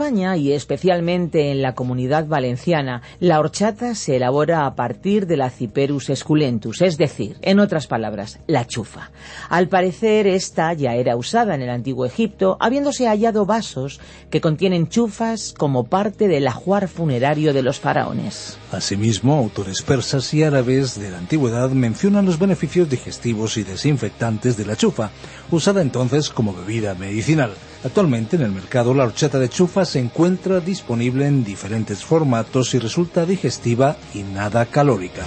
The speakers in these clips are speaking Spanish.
España y especialmente en la comunidad valenciana, la horchata se elabora a partir de la Ciperus esculentus, es decir, en otras palabras, la chufa. Al parecer, esta ya era usada en el antiguo Egipto, habiéndose hallado vasos que contienen chufas como parte del ajuar funerario de los faraones. Asimismo, autores persas y árabes de la antigüedad mencionan los beneficios digestivos y desinfectantes de la chufa, usada entonces como bebida medicinal. Actualmente en el mercado la horchata de chufa se encuentra disponible en diferentes formatos y resulta digestiva y nada calórica.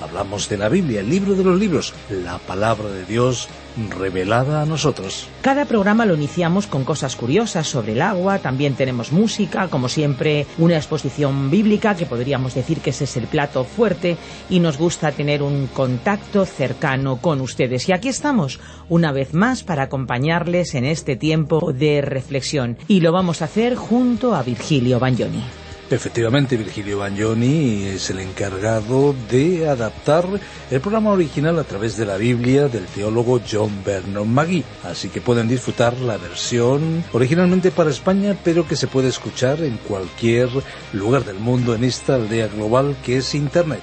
Hablamos de la Biblia, el libro de los libros, la palabra de Dios revelada a nosotros. Cada programa lo iniciamos con cosas curiosas sobre el agua, también tenemos música, como siempre una exposición bíblica, que podríamos decir que ese es el plato fuerte, y nos gusta tener un contacto cercano con ustedes. Y aquí estamos, una vez más, para acompañarles en este tiempo de reflexión, y lo vamos a hacer junto a Virgilio Bagnoni. Efectivamente, Virgilio Bagnoni es el encargado de adaptar el programa original a través de la Biblia del teólogo John Vernon Magee. Así que pueden disfrutar la versión originalmente para España, pero que se puede escuchar en cualquier lugar del mundo en esta aldea global que es Internet.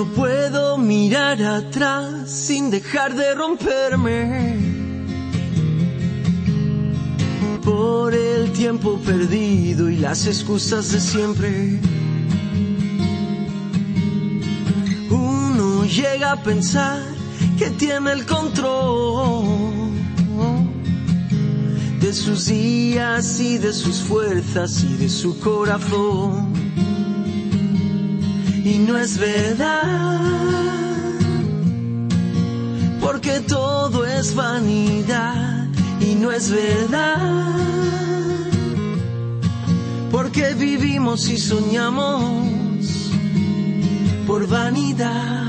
No puedo mirar atrás sin dejar de romperme por el tiempo perdido y las excusas de siempre. Uno llega a pensar que tiene el control de sus días y de sus fuerzas y de su corazón y no es verdad, porque todo es vanidad y no es verdad, porque vivimos y soñamos por vanidad.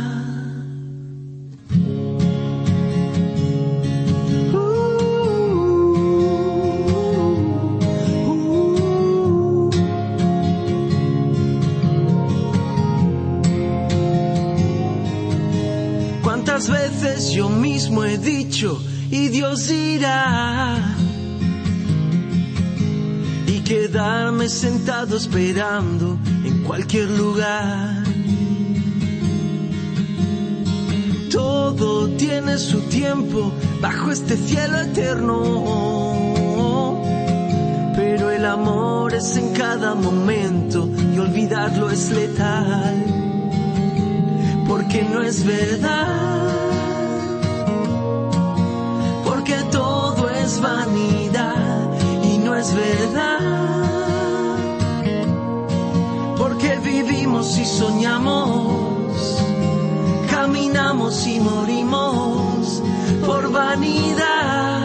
Sentado esperando en cualquier lugar. Todo tiene su tiempo bajo este cielo eterno, pero el amor es en cada momento y olvidarlo es letal, porque no es verdad vanidad y no es verdad. Porque vivimos y soñamos, caminamos y morimos por vanidad.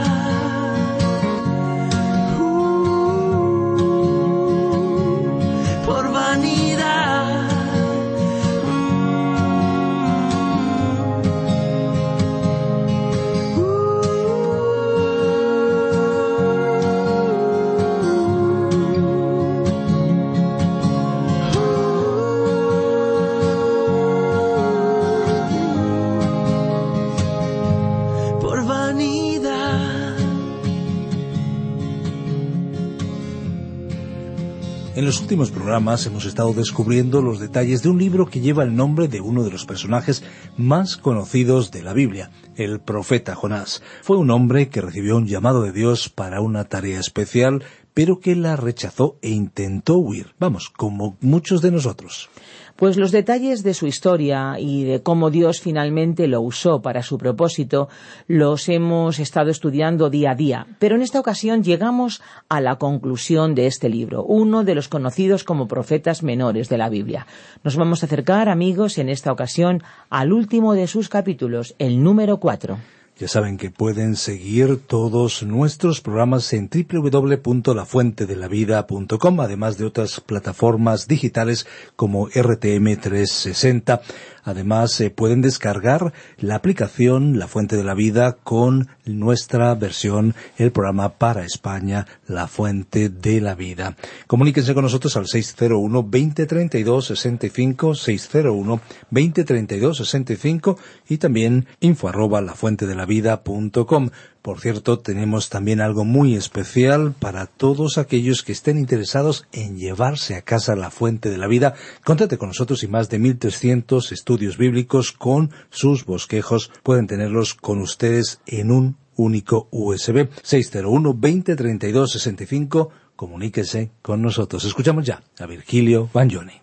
En los últimos programas hemos estado descubriendo los detalles de un libro que lleva el nombre de uno de los personajes más conocidos de la Biblia, el profeta Jonás. Fue un hombre que recibió un llamado de Dios para una tarea especial, pero que la rechazó e intentó huir. Vamos, como muchos de nosotros. Pues los detalles de su historia y de cómo Dios finalmente lo usó para su propósito los hemos estado estudiando día a día. Pero en esta ocasión llegamos a la conclusión de este libro, uno de los conocidos como profetas menores de la Biblia. Nos vamos a acercar, amigos, en esta ocasión al último de sus capítulos, el número cuatro. Ya saben que pueden seguir todos nuestros programas en www.lafuentedelavida.com, además de otras plataformas digitales como RTM 360 Además, eh, pueden descargar la aplicación La Fuente de la Vida con nuestra versión, el programa para España, La Fuente de la Vida. Comuníquense con nosotros al 601 2032 65, 601 2032 65 y también info arroba lafuentedelavida.com. Por cierto, tenemos también algo muy especial para todos aquellos que estén interesados en llevarse a casa la fuente de la vida. Contate con nosotros y más de 1300 estudios bíblicos con sus bosquejos pueden tenerlos con ustedes en un único USB. 601 20 32 65. Comuníquese con nosotros. Escuchamos ya a Virgilio Bagnoni.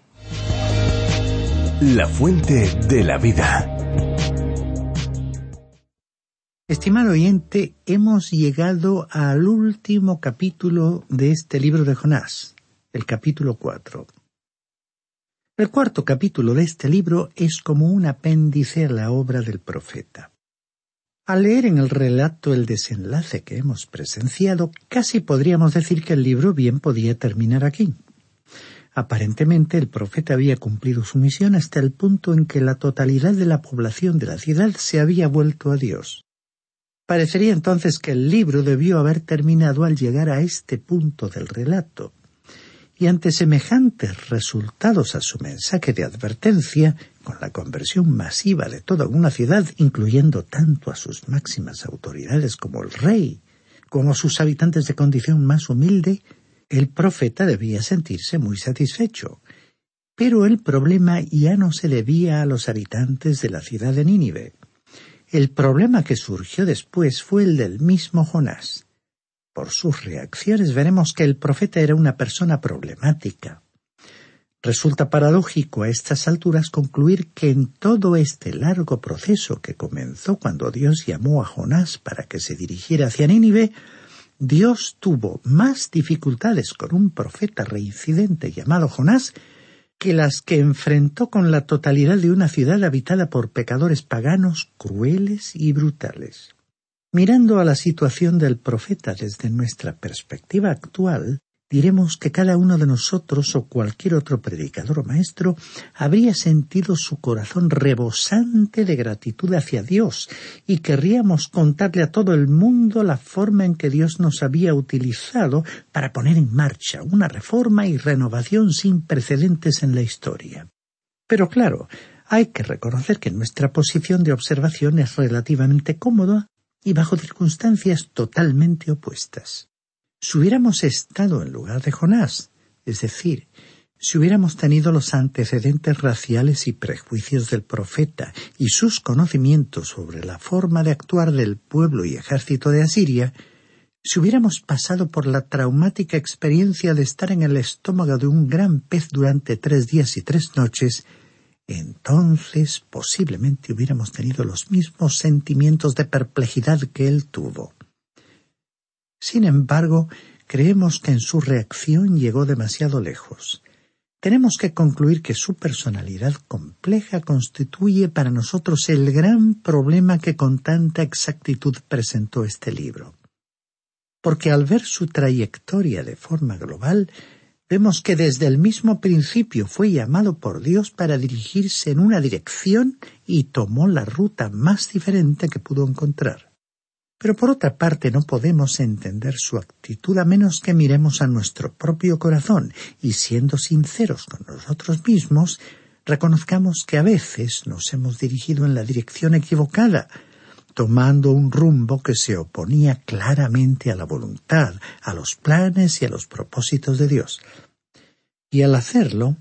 La fuente de la vida. Estimado oyente, hemos llegado al último capítulo de este libro de Jonás, el capítulo 4. El cuarto capítulo de este libro es como un apéndice a la obra del profeta. Al leer en el relato el desenlace que hemos presenciado, casi podríamos decir que el libro bien podía terminar aquí. Aparentemente el profeta había cumplido su misión hasta el punto en que la totalidad de la población de la ciudad se había vuelto a Dios. Parecería entonces que el libro debió haber terminado al llegar a este punto del relato. Y ante semejantes resultados a su mensaje de advertencia, con la conversión masiva de toda una ciudad, incluyendo tanto a sus máximas autoridades como el rey, como a sus habitantes de condición más humilde, el profeta debía sentirse muy satisfecho. Pero el problema ya no se debía a los habitantes de la ciudad de Nínive. El problema que surgió después fue el del mismo Jonás. Por sus reacciones veremos que el profeta era una persona problemática. Resulta paradójico a estas alturas concluir que en todo este largo proceso que comenzó cuando Dios llamó a Jonás para que se dirigiera hacia Nínive, Dios tuvo más dificultades con un profeta reincidente llamado Jonás que las que enfrentó con la totalidad de una ciudad habitada por pecadores paganos crueles y brutales. Mirando a la situación del profeta desde nuestra perspectiva actual, diremos que cada uno de nosotros o cualquier otro predicador o maestro habría sentido su corazón rebosante de gratitud hacia Dios y querríamos contarle a todo el mundo la forma en que Dios nos había utilizado para poner en marcha una reforma y renovación sin precedentes en la historia. Pero claro, hay que reconocer que nuestra posición de observación es relativamente cómoda y bajo circunstancias totalmente opuestas si hubiéramos estado en lugar de Jonás, es decir, si hubiéramos tenido los antecedentes raciales y prejuicios del profeta y sus conocimientos sobre la forma de actuar del pueblo y ejército de Asiria, si hubiéramos pasado por la traumática experiencia de estar en el estómago de un gran pez durante tres días y tres noches, entonces posiblemente hubiéramos tenido los mismos sentimientos de perplejidad que él tuvo. Sin embargo, creemos que en su reacción llegó demasiado lejos. Tenemos que concluir que su personalidad compleja constituye para nosotros el gran problema que con tanta exactitud presentó este libro. Porque al ver su trayectoria de forma global, vemos que desde el mismo principio fue llamado por Dios para dirigirse en una dirección y tomó la ruta más diferente que pudo encontrar. Pero por otra parte no podemos entender su actitud a menos que miremos a nuestro propio corazón y siendo sinceros con nosotros mismos, reconozcamos que a veces nos hemos dirigido en la dirección equivocada, tomando un rumbo que se oponía claramente a la voluntad, a los planes y a los propósitos de Dios. Y al hacerlo,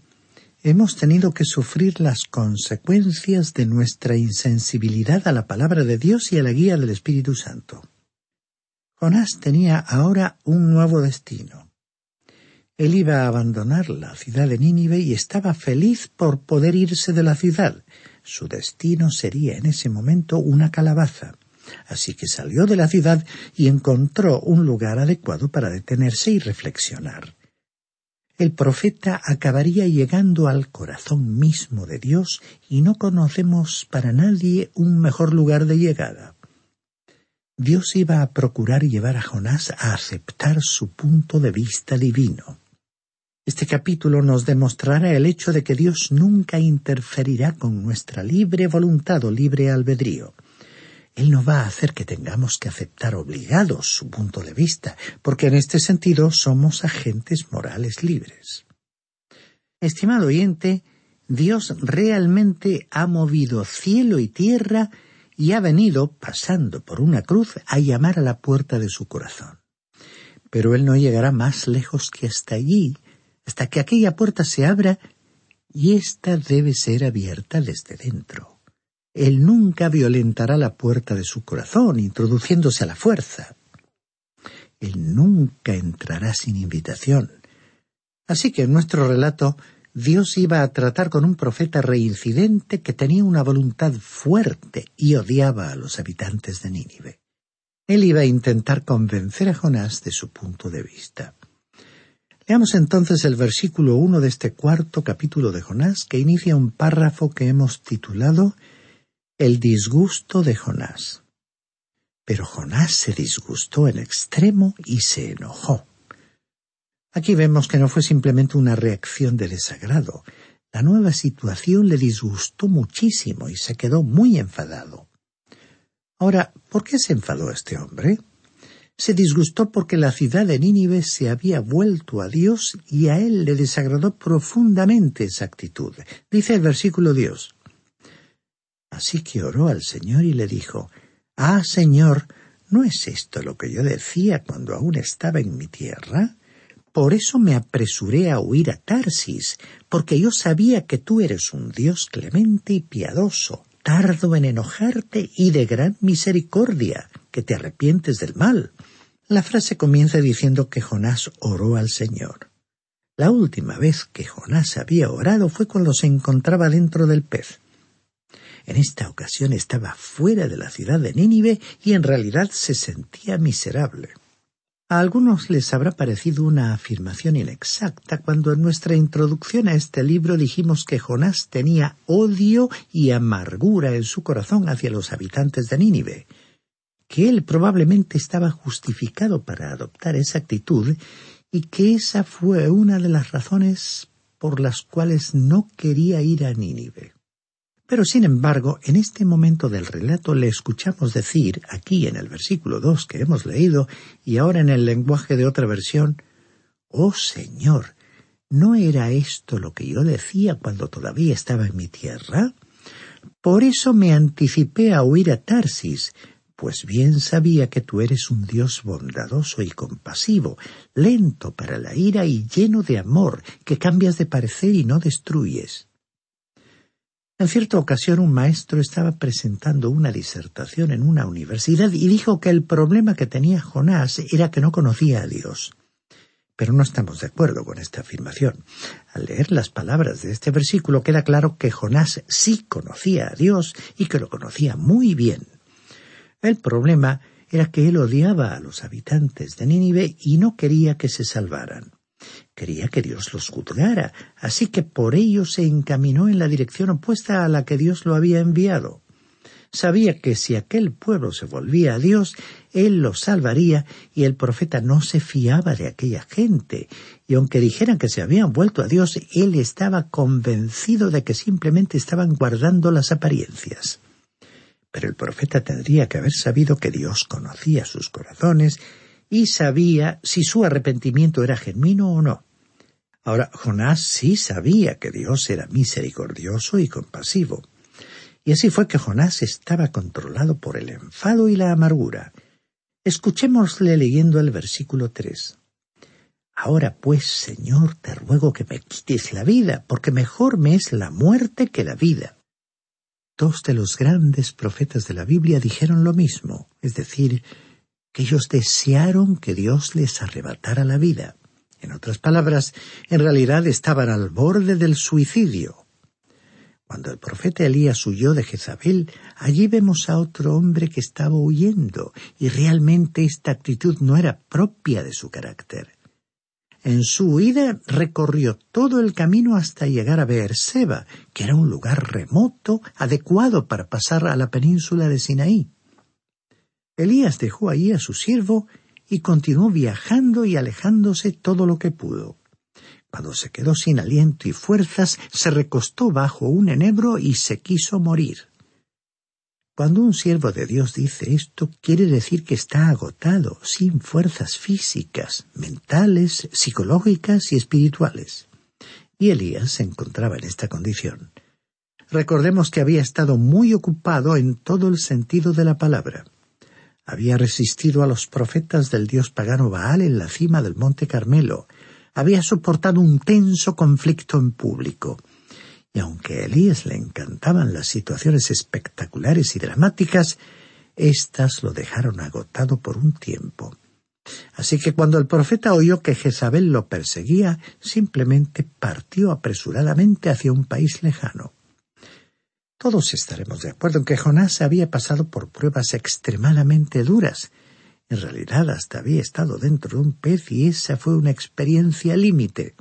hemos tenido que sufrir las consecuencias de nuestra insensibilidad a la palabra de Dios y a la guía del Espíritu Santo. Jonás tenía ahora un nuevo destino. Él iba a abandonar la ciudad de Nínive y estaba feliz por poder irse de la ciudad. Su destino sería en ese momento una calabaza. Así que salió de la ciudad y encontró un lugar adecuado para detenerse y reflexionar el profeta acabaría llegando al corazón mismo de Dios y no conocemos para nadie un mejor lugar de llegada. Dios iba a procurar llevar a Jonás a aceptar su punto de vista divino. Este capítulo nos demostrará el hecho de que Dios nunca interferirá con nuestra libre voluntad o libre albedrío. Él no va a hacer que tengamos que aceptar obligados su punto de vista, porque en este sentido somos agentes morales libres. Estimado oyente, Dios realmente ha movido cielo y tierra y ha venido, pasando por una cruz, a llamar a la puerta de su corazón. Pero Él no llegará más lejos que hasta allí, hasta que aquella puerta se abra, y ésta debe ser abierta desde dentro. Él nunca violentará la puerta de su corazón, introduciéndose a la fuerza. Él nunca entrará sin invitación. Así que en nuestro relato, Dios iba a tratar con un profeta reincidente que tenía una voluntad fuerte y odiaba a los habitantes de Nínive. Él iba a intentar convencer a Jonás de su punto de vista. Leamos entonces el versículo uno de este cuarto capítulo de Jonás, que inicia un párrafo que hemos titulado el disgusto de Jonás. Pero Jonás se disgustó en extremo y se enojó. Aquí vemos que no fue simplemente una reacción de desagrado. La nueva situación le disgustó muchísimo y se quedó muy enfadado. Ahora, ¿por qué se enfadó este hombre? Se disgustó porque la ciudad de Nínive se había vuelto a Dios y a él le desagradó profundamente esa actitud. Dice el versículo Dios, Así que oró al Señor y le dijo Ah, Señor, ¿no es esto lo que yo decía cuando aún estaba en mi tierra? Por eso me apresuré a huir a Tarsis, porque yo sabía que tú eres un Dios clemente y piadoso, tardo en enojarte y de gran misericordia, que te arrepientes del mal. La frase comienza diciendo que Jonás oró al Señor. La última vez que Jonás había orado fue cuando se encontraba dentro del pez. En esta ocasión estaba fuera de la ciudad de Nínive y en realidad se sentía miserable. A algunos les habrá parecido una afirmación inexacta cuando en nuestra introducción a este libro dijimos que Jonás tenía odio y amargura en su corazón hacia los habitantes de Nínive, que él probablemente estaba justificado para adoptar esa actitud y que esa fue una de las razones por las cuales no quería ir a Nínive. Pero sin embargo, en este momento del relato le escuchamos decir, aquí en el versículo dos que hemos leído, y ahora en el lenguaje de otra versión, Oh Señor, ¿no era esto lo que yo decía cuando todavía estaba en mi tierra? Por eso me anticipé a huir a Tarsis, pues bien sabía que tú eres un Dios bondadoso y compasivo, lento para la ira y lleno de amor, que cambias de parecer y no destruyes. En cierta ocasión un maestro estaba presentando una disertación en una universidad y dijo que el problema que tenía Jonás era que no conocía a Dios. Pero no estamos de acuerdo con esta afirmación. Al leer las palabras de este versículo queda claro que Jonás sí conocía a Dios y que lo conocía muy bien. El problema era que él odiaba a los habitantes de Nínive y no quería que se salvaran. Quería que Dios los juzgara, así que por ello se encaminó en la dirección opuesta a la que Dios lo había enviado. Sabía que si aquel pueblo se volvía a Dios, Él los salvaría y el profeta no se fiaba de aquella gente, y aunque dijeran que se habían vuelto a Dios, Él estaba convencido de que simplemente estaban guardando las apariencias. Pero el profeta tendría que haber sabido que Dios conocía sus corazones y sabía si su arrepentimiento era genuino o no. Ahora, Jonás sí sabía que Dios era misericordioso y compasivo. Y así fue que Jonás estaba controlado por el enfado y la amargura. Escuchémosle leyendo el versículo tres. Ahora pues, Señor, te ruego que me quites la vida, porque mejor me es la muerte que la vida. Dos de los grandes profetas de la Biblia dijeron lo mismo, es decir, que ellos desearon que Dios les arrebatara la vida. En otras palabras, en realidad estaban al borde del suicidio. Cuando el profeta Elías huyó de Jezabel, allí vemos a otro hombre que estaba huyendo, y realmente esta actitud no era propia de su carácter. En su huida recorrió todo el camino hasta llegar a Beerseba, que era un lugar remoto, adecuado para pasar a la península de Sinaí. Elías dejó allí a su siervo y continuó viajando y alejándose todo lo que pudo. Cuando se quedó sin aliento y fuerzas, se recostó bajo un enebro y se quiso morir. Cuando un siervo de Dios dice esto, quiere decir que está agotado, sin fuerzas físicas, mentales, psicológicas y espirituales. Y Elías se encontraba en esta condición. Recordemos que había estado muy ocupado en todo el sentido de la palabra. Había resistido a los profetas del dios pagano Baal en la cima del monte Carmelo, había soportado un tenso conflicto en público. Y aunque a Elías le encantaban las situaciones espectaculares y dramáticas, éstas lo dejaron agotado por un tiempo. Así que cuando el profeta oyó que Jezabel lo perseguía, simplemente partió apresuradamente hacia un país lejano. Todos estaremos de acuerdo en que Jonás había pasado por pruebas extremadamente duras, en realidad hasta había estado dentro de un pez y esa fue una experiencia límite.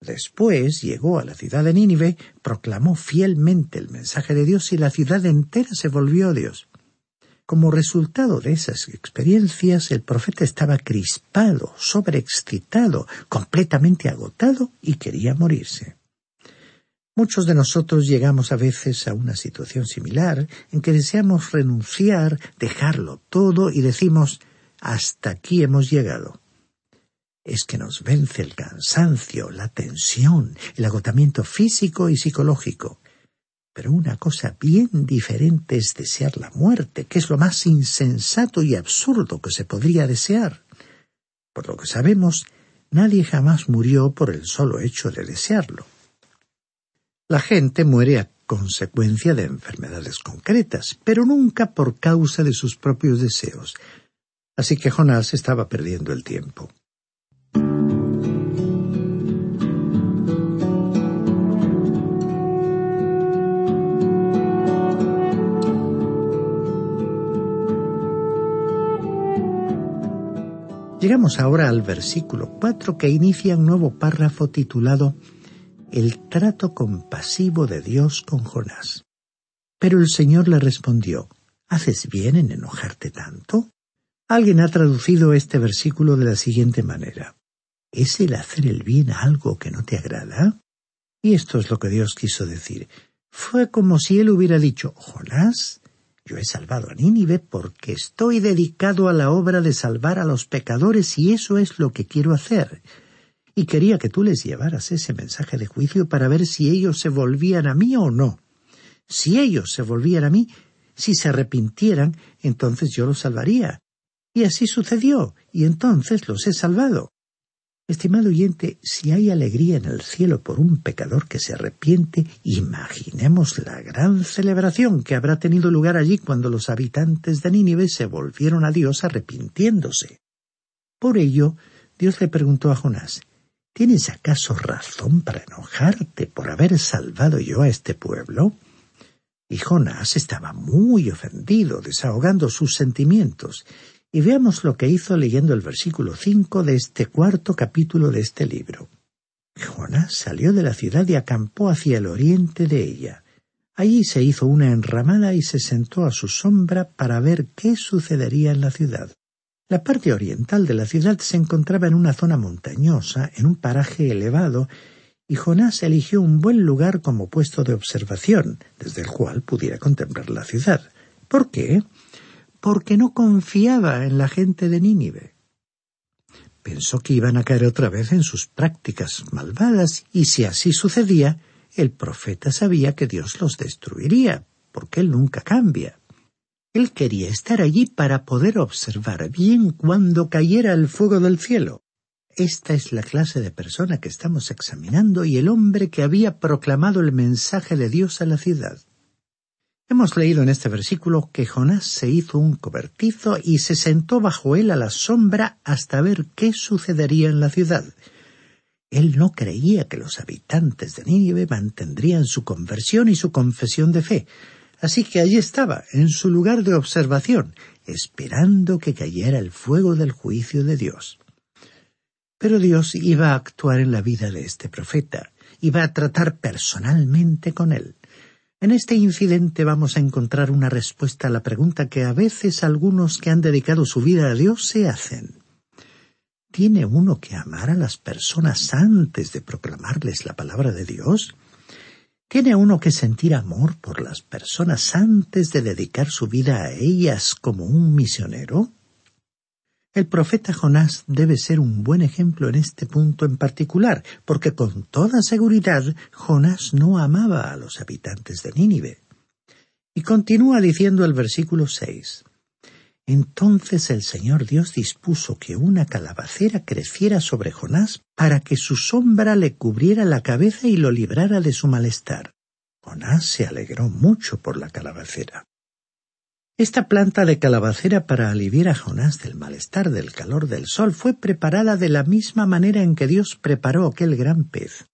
Después llegó a la ciudad de Nínive, proclamó fielmente el mensaje de Dios y la ciudad entera se volvió a Dios. Como resultado de esas experiencias, el profeta estaba crispado, sobreexcitado, completamente agotado y quería morirse. Muchos de nosotros llegamos a veces a una situación similar en que deseamos renunciar, dejarlo todo y decimos hasta aquí hemos llegado. Es que nos vence el cansancio, la tensión, el agotamiento físico y psicológico. Pero una cosa bien diferente es desear la muerte, que es lo más insensato y absurdo que se podría desear. Por lo que sabemos, nadie jamás murió por el solo hecho de desearlo. La gente muere a consecuencia de enfermedades concretas, pero nunca por causa de sus propios deseos. Así que Jonás estaba perdiendo el tiempo. Llegamos ahora al versículo 4 que inicia un nuevo párrafo titulado El trato compasivo de Dios con Jonás. Pero el Señor le respondió, ¿Haces bien en enojarte tanto? Alguien ha traducido este versículo de la siguiente manera. ¿Es el hacer el bien algo que no te agrada? Y esto es lo que Dios quiso decir. Fue como si él hubiera dicho, Jonás, yo he salvado a Nínive porque estoy dedicado a la obra de salvar a los pecadores y eso es lo que quiero hacer. Y quería que tú les llevaras ese mensaje de juicio para ver si ellos se volvían a mí o no. Si ellos se volvían a mí, si se arrepintieran, entonces yo los salvaría. Y así sucedió, y entonces los he salvado. Estimado oyente, si hay alegría en el cielo por un pecador que se arrepiente, imaginemos la gran celebración que habrá tenido lugar allí cuando los habitantes de Nínive se volvieron a Dios arrepintiéndose. Por ello, Dios le preguntó a Jonás, ¿Tienes acaso razón para enojarte por haber salvado yo a este pueblo? Y Jonás estaba muy ofendido, desahogando sus sentimientos, y veamos lo que hizo leyendo el versículo cinco de este cuarto capítulo de este libro. Jonás salió de la ciudad y acampó hacia el oriente de ella. Allí se hizo una enramada y se sentó a su sombra para ver qué sucedería en la ciudad. La parte oriental de la ciudad se encontraba en una zona montañosa, en un paraje elevado, y Jonás eligió un buen lugar como puesto de observación, desde el cual pudiera contemplar la ciudad. ¿Por qué? porque no confiaba en la gente de Nínive. Pensó que iban a caer otra vez en sus prácticas malvadas, y si así sucedía, el profeta sabía que Dios los destruiría, porque Él nunca cambia. Él quería estar allí para poder observar bien cuando cayera el fuego del cielo. esta es la clase de persona que estamos examinando y el hombre que había proclamado el mensaje de Dios a la ciudad. Hemos leído en este versículo que Jonás se hizo un cobertizo y se sentó bajo él a la sombra hasta ver qué sucedería en la ciudad. Él no creía que los habitantes de Nínive mantendrían su conversión y su confesión de fe, así que allí estaba, en su lugar de observación, esperando que cayera el fuego del juicio de Dios. Pero Dios iba a actuar en la vida de este profeta, iba a tratar personalmente con él. En este incidente vamos a encontrar una respuesta a la pregunta que a veces algunos que han dedicado su vida a Dios se hacen. ¿Tiene uno que amar a las personas antes de proclamarles la palabra de Dios? ¿Tiene uno que sentir amor por las personas antes de dedicar su vida a ellas como un misionero? El profeta Jonás debe ser un buen ejemplo en este punto en particular, porque con toda seguridad Jonás no amaba a los habitantes de Nínive. Y continúa diciendo el versículo seis. Entonces el Señor Dios dispuso que una calabacera creciera sobre Jonás para que su sombra le cubriera la cabeza y lo librara de su malestar. Jonás se alegró mucho por la calabacera. Esta planta de calabacera para aliviar a Jonás del malestar del calor del sol fue preparada de la misma manera en que Dios preparó aquel gran pez.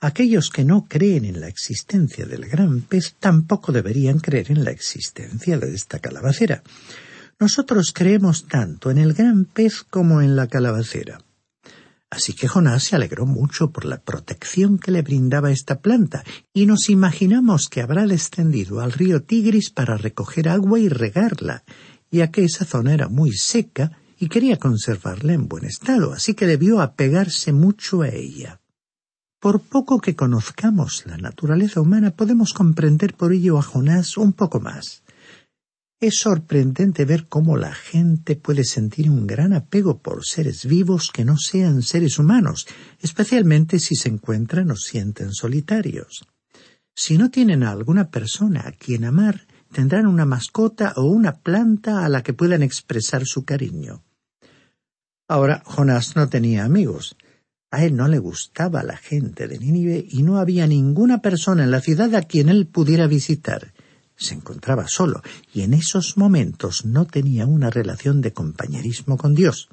Aquellos que no creen en la existencia del gran pez tampoco deberían creer en la existencia de esta calabacera. Nosotros creemos tanto en el gran pez como en la calabacera. Así que Jonás se alegró mucho por la protección que le brindaba esta planta, y nos imaginamos que habrá descendido al río Tigris para recoger agua y regarla, ya que esa zona era muy seca y quería conservarla en buen estado, así que debió apegarse mucho a ella. Por poco que conozcamos la naturaleza humana, podemos comprender por ello a Jonás un poco más. Es sorprendente ver cómo la gente puede sentir un gran apego por seres vivos que no sean seres humanos, especialmente si se encuentran o sienten solitarios. Si no tienen a alguna persona a quien amar, tendrán una mascota o una planta a la que puedan expresar su cariño. Ahora Jonás no tenía amigos. A él no le gustaba la gente de Nínive y no había ninguna persona en la ciudad a quien él pudiera visitar se encontraba solo y en esos momentos no tenía una relación de compañerismo con Dios.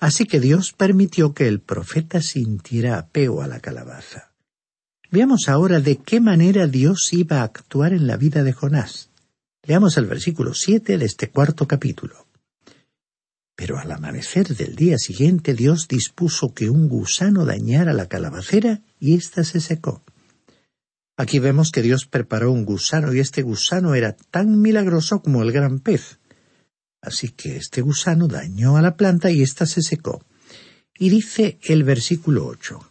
Así que Dios permitió que el profeta sintiera apego a la calabaza. Veamos ahora de qué manera Dios iba a actuar en la vida de Jonás. Leamos el versículo siete de este cuarto capítulo. Pero al amanecer del día siguiente Dios dispuso que un gusano dañara la calabacera y ésta se secó. Aquí vemos que Dios preparó un gusano y este gusano era tan milagroso como el gran pez. Así que este gusano dañó a la planta y ésta se secó. Y dice el versículo ocho.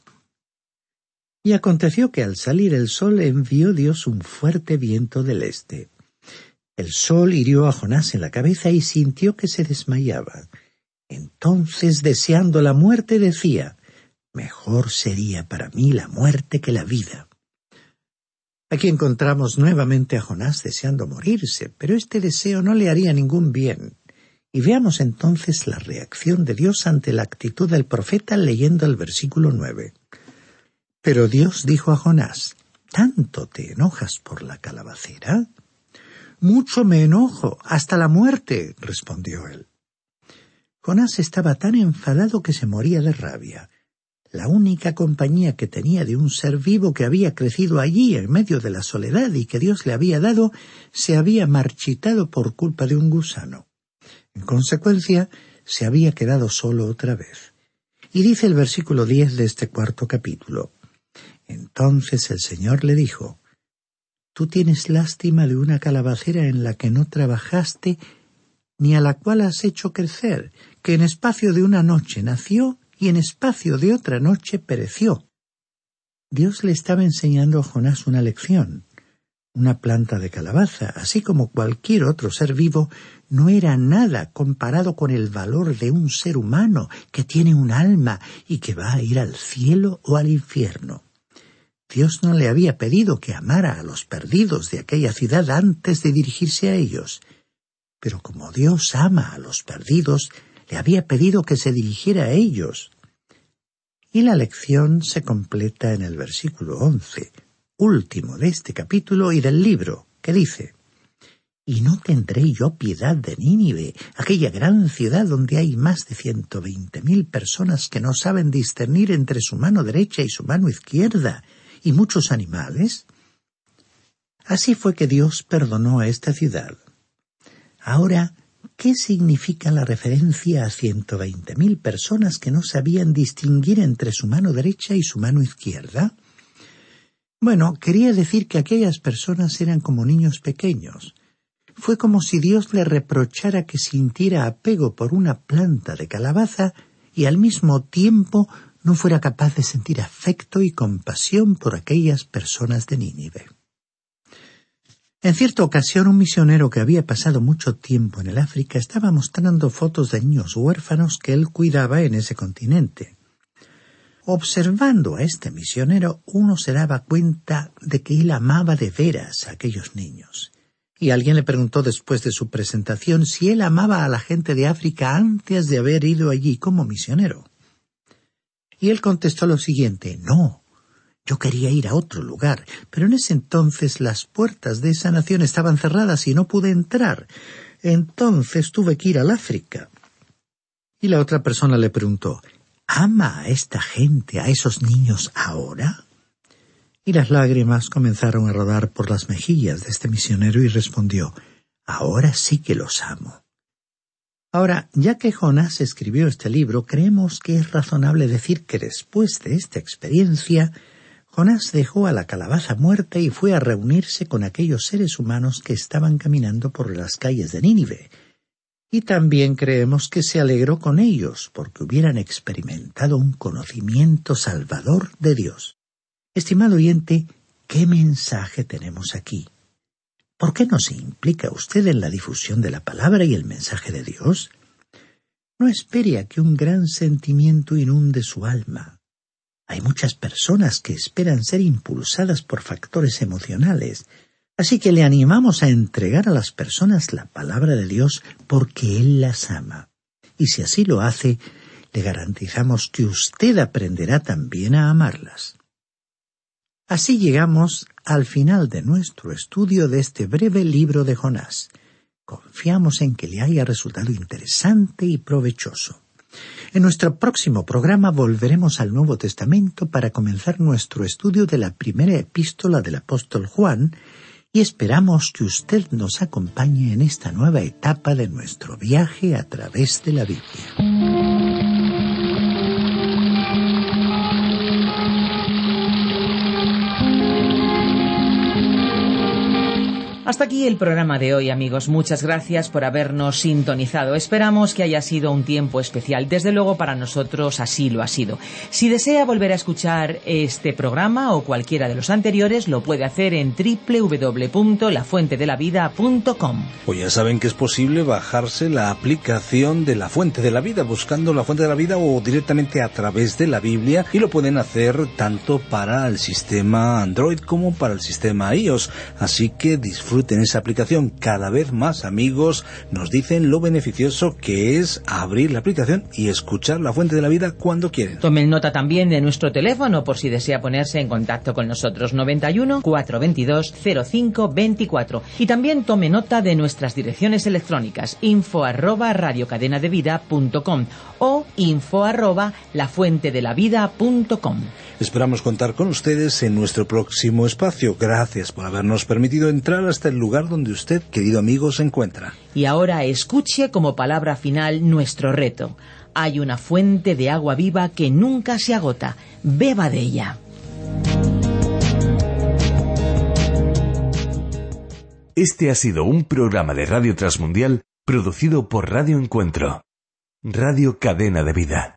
Y aconteció que al salir el sol envió Dios un fuerte viento del este. El sol hirió a Jonás en la cabeza y sintió que se desmayaba. Entonces, deseando la muerte, decía, Mejor sería para mí la muerte que la vida. Aquí encontramos nuevamente a Jonás deseando morirse, pero este deseo no le haría ningún bien. Y veamos entonces la reacción de Dios ante la actitud del profeta leyendo el versículo nueve. Pero Dios dijo a Jonás, ¿Tanto te enojas por la calabacera? Mucho me enojo, hasta la muerte, respondió él. Jonás estaba tan enfadado que se moría de rabia la única compañía que tenía de un ser vivo que había crecido allí en medio de la soledad y que Dios le había dado, se había marchitado por culpa de un gusano. En consecuencia, se había quedado solo otra vez. Y dice el versículo diez de este cuarto capítulo. Entonces el Señor le dijo, Tú tienes lástima de una calabacera en la que no trabajaste, ni a la cual has hecho crecer, que en espacio de una noche nació y en espacio de otra noche pereció. Dios le estaba enseñando a Jonás una lección. Una planta de calabaza, así como cualquier otro ser vivo, no era nada comparado con el valor de un ser humano que tiene un alma y que va a ir al cielo o al infierno. Dios no le había pedido que amara a los perdidos de aquella ciudad antes de dirigirse a ellos. Pero como Dios ama a los perdidos, le había pedido que se dirigiera a ellos. Y la lección se completa en el versículo once, último de este capítulo y del libro, que dice ¿Y no tendré yo piedad de Nínive, aquella gran ciudad donde hay más de ciento veinte mil personas que no saben discernir entre su mano derecha y su mano izquierda, y muchos animales? Así fue que Dios perdonó a esta ciudad. Ahora, ¿qué significa la referencia a ciento veinte mil personas que no sabían distinguir entre su mano derecha y su mano izquierda? Bueno, quería decir que aquellas personas eran como niños pequeños. Fue como si Dios le reprochara que sintiera apego por una planta de calabaza y al mismo tiempo no fuera capaz de sentir afecto y compasión por aquellas personas de Nínive. En cierta ocasión un misionero que había pasado mucho tiempo en el África estaba mostrando fotos de niños huérfanos que él cuidaba en ese continente. Observando a este misionero uno se daba cuenta de que él amaba de veras a aquellos niños. Y alguien le preguntó después de su presentación si él amaba a la gente de África antes de haber ido allí como misionero. Y él contestó lo siguiente No, yo quería ir a otro lugar, pero en ese entonces las puertas de esa nación estaban cerradas y no pude entrar. Entonces tuve que ir al África. Y la otra persona le preguntó ¿Ama a esta gente, a esos niños ahora? Y las lágrimas comenzaron a rodar por las mejillas de este misionero y respondió Ahora sí que los amo. Ahora, ya que Jonás escribió este libro, creemos que es razonable decir que después de esta experiencia, Jonás dejó a la calabaza muerta y fue a reunirse con aquellos seres humanos que estaban caminando por las calles de Nínive. Y también creemos que se alegró con ellos porque hubieran experimentado un conocimiento salvador de Dios. Estimado oyente, ¿qué mensaje tenemos aquí? ¿Por qué no se implica usted en la difusión de la palabra y el mensaje de Dios? No espere a que un gran sentimiento inunde su alma. Hay muchas personas que esperan ser impulsadas por factores emocionales, así que le animamos a entregar a las personas la palabra de Dios porque Él las ama. Y si así lo hace, le garantizamos que usted aprenderá también a amarlas. Así llegamos al final de nuestro estudio de este breve libro de Jonás. Confiamos en que le haya resultado interesante y provechoso. En nuestro próximo programa volveremos al Nuevo Testamento para comenzar nuestro estudio de la primera epístola del apóstol Juan y esperamos que usted nos acompañe en esta nueva etapa de nuestro viaje a través de la Biblia. Hasta aquí el programa de hoy, amigos. Muchas gracias por habernos sintonizado. Esperamos que haya sido un tiempo especial. Desde luego, para nosotros así lo ha sido. Si desea volver a escuchar este programa o cualquiera de los anteriores, lo puede hacer en www.lafuentedelavida.com. Pues ya saben que es posible bajarse la aplicación de La Fuente de la Vida, buscando La Fuente de la Vida o directamente a través de la Biblia, y lo pueden hacer tanto para el sistema Android como para el sistema iOS. Así que disfruten disfruten esa aplicación. Cada vez más amigos nos dicen lo beneficioso que es abrir la aplicación y escuchar la fuente de la vida cuando quieren. Tomen nota también de nuestro teléfono por si desea ponerse en contacto con nosotros 91 422 05 24 y también tome nota de nuestras direcciones electrónicas info arroba radiocadenadevida.com o info arroba lafuentedelavida.com. Esperamos contar con ustedes en nuestro próximo espacio. Gracias por habernos permitido entrar hasta el lugar donde usted, querido amigo, se encuentra. Y ahora escuche como palabra final nuestro reto. Hay una fuente de agua viva que nunca se agota. Beba de ella. Este ha sido un programa de Radio Transmundial producido por Radio Encuentro, Radio Cadena de Vida.